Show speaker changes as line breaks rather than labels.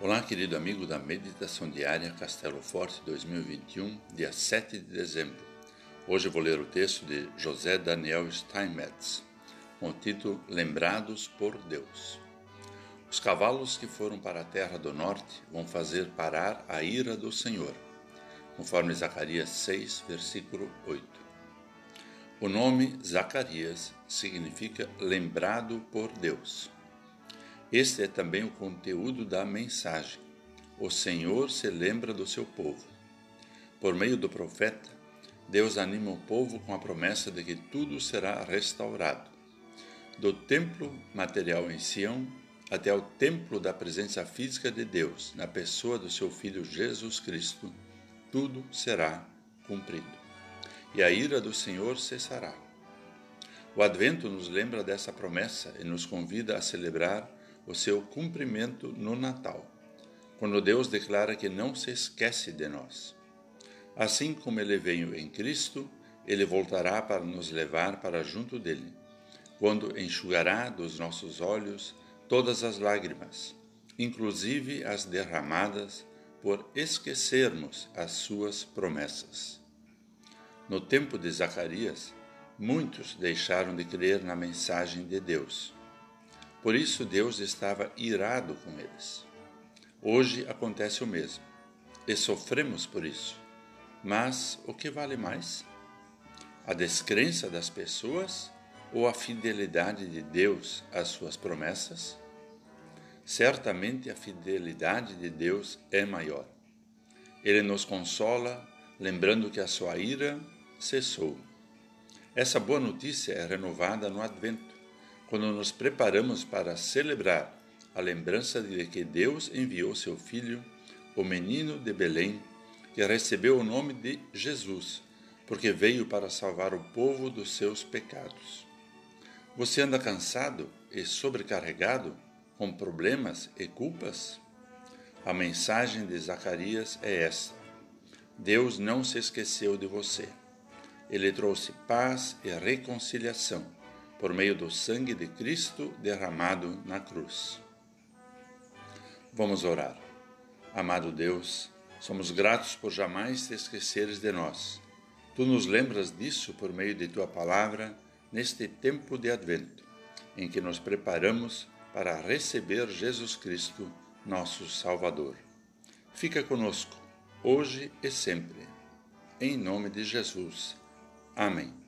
Olá, querido amigo da Meditação Diária Castelo Forte 2021, dia 7 de dezembro. Hoje vou ler o texto de José Daniel Steinmetz, com o título Lembrados por Deus. Os cavalos que foram para a terra do norte vão fazer parar a ira do Senhor, conforme Zacarias 6, versículo 8. O nome Zacarias significa lembrado por Deus. Este é também o conteúdo da mensagem. O Senhor se lembra do seu povo. Por meio do profeta, Deus anima o povo com a promessa de que tudo será restaurado. Do templo material em Sião até o templo da presença física de Deus, na pessoa do seu Filho Jesus Cristo, tudo será cumprido. E a ira do Senhor cessará. O Advento nos lembra dessa promessa e nos convida a celebrar o seu cumprimento no Natal, quando Deus declara que não se esquece de nós. Assim como ele veio em Cristo, ele voltará para nos levar para junto dele, quando enxugará dos nossos olhos todas as lágrimas, inclusive as derramadas por esquecermos as suas promessas. No tempo de Zacarias, muitos deixaram de crer na mensagem de Deus por isso Deus estava irado com eles. Hoje acontece o mesmo, e sofremos por isso. Mas o que vale mais? A descrença das pessoas ou a fidelidade de Deus às suas promessas? Certamente a fidelidade de Deus é maior. Ele nos consola, lembrando que a sua ira cessou. Essa boa notícia é renovada no Advento quando nos preparamos para celebrar a lembrança de que Deus enviou seu Filho, o menino de Belém, que recebeu o nome de Jesus, porque veio para salvar o povo dos seus pecados. Você anda cansado e sobrecarregado com problemas e culpas? A mensagem de Zacarias é esta: Deus não se esqueceu de você. Ele trouxe paz e reconciliação por meio do sangue de Cristo derramado na cruz. Vamos orar. Amado Deus, somos gratos por jamais te esqueceres de nós. Tu nos lembras disso por meio de tua palavra neste tempo de advento, em que nos preparamos para receber Jesus Cristo, nosso Salvador. Fica conosco, hoje e sempre. Em nome de Jesus. Amém.